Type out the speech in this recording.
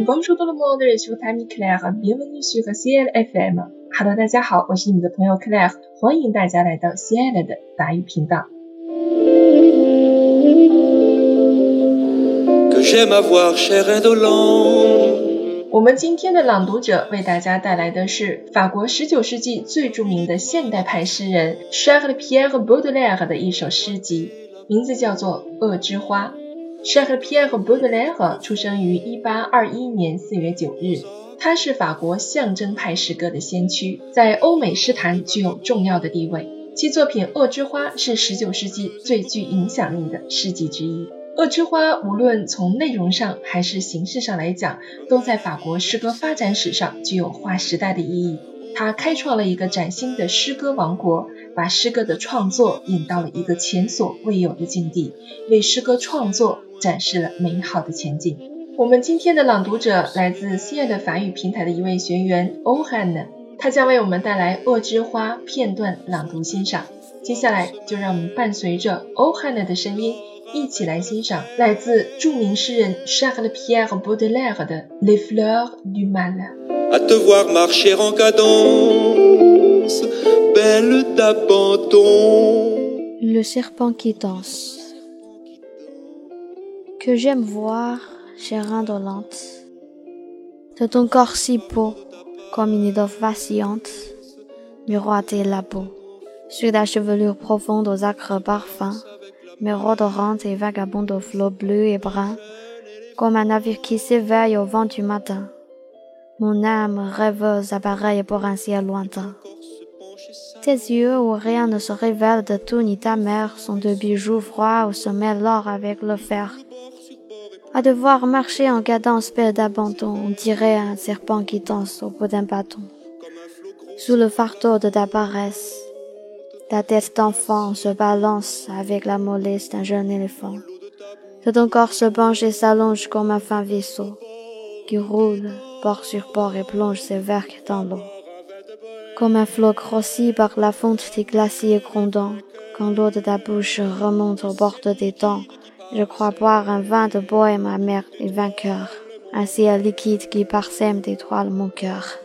Bonjour tout le monde, je suis Tammy Claire, bienvenue sur CL FM. Hello，大家好，我是你的朋友 Claire，欢迎大家来到 CL 的法语频道。我们今天的朗读者为大家带来的是法国19世纪最著名的现代派诗人 Charles Pierre Baudelaire 的一首诗集，名字叫做《恶之花》。Charles Pierre Baudelaire 出生于1821年4月9日，他是法国象征派诗歌的先驱，在欧美诗坛具有重要的地位。其作品《恶之花》是19世纪最具影响力的诗集之一。《恶之花》无论从内容上还是形式上来讲，都在法国诗歌发展史上具有划时代的意义。他开创了一个崭新的诗歌王国，把诗歌的创作引到了一个前所未有的境地，为诗歌创作展示了美好的前景。我们今天的朗读者来自西安的法语平台的一位学员欧汉呢，他将为我们带来《恶之花》片段朗读欣赏。接下来就让我们伴随着欧汉呢的声音。一起来欣赏来自著名诗人 Charles Pierre Baudelaire 的《Les fleurs du mal》。À te voir marcher en cadence, belle d'abandon. Le serpent qui danse. Que j'aime voir, chère indolente, de ton corps si beau, comme une étoffe vacillante, miroiter la peau, sur ta chevelure profonde aux acres parfums, mer odorante et vagabonde aux flots bleus et bruns, comme un navire qui s'éveille au vent du matin. Mon âme rêveuse appareille pour un ciel lointain. Tes yeux où rien ne se révèle de tout ni ta mère sont deux bijoux froids où se mêle l'or avec le fer. À devoir marcher en cadence belle d'abandon, on dirait un serpent qui danse au bout d'un bâton. Sous le fardeau de ta paresse, ta tête d'enfant se balance avec la mollesse d'un jeune éléphant. De ton corps se penche et s'allonge comme un fin vaisseau qui roule bord sur bord et plonge ses dans l'eau. Comme un flot grossi par la fonte des glaciers grondants, quand l'eau de ta bouche remonte au bord de tes dents, je crois boire un vin de bohème amer et vainqueur, un liquide qui parsème d'étoiles mon cœur.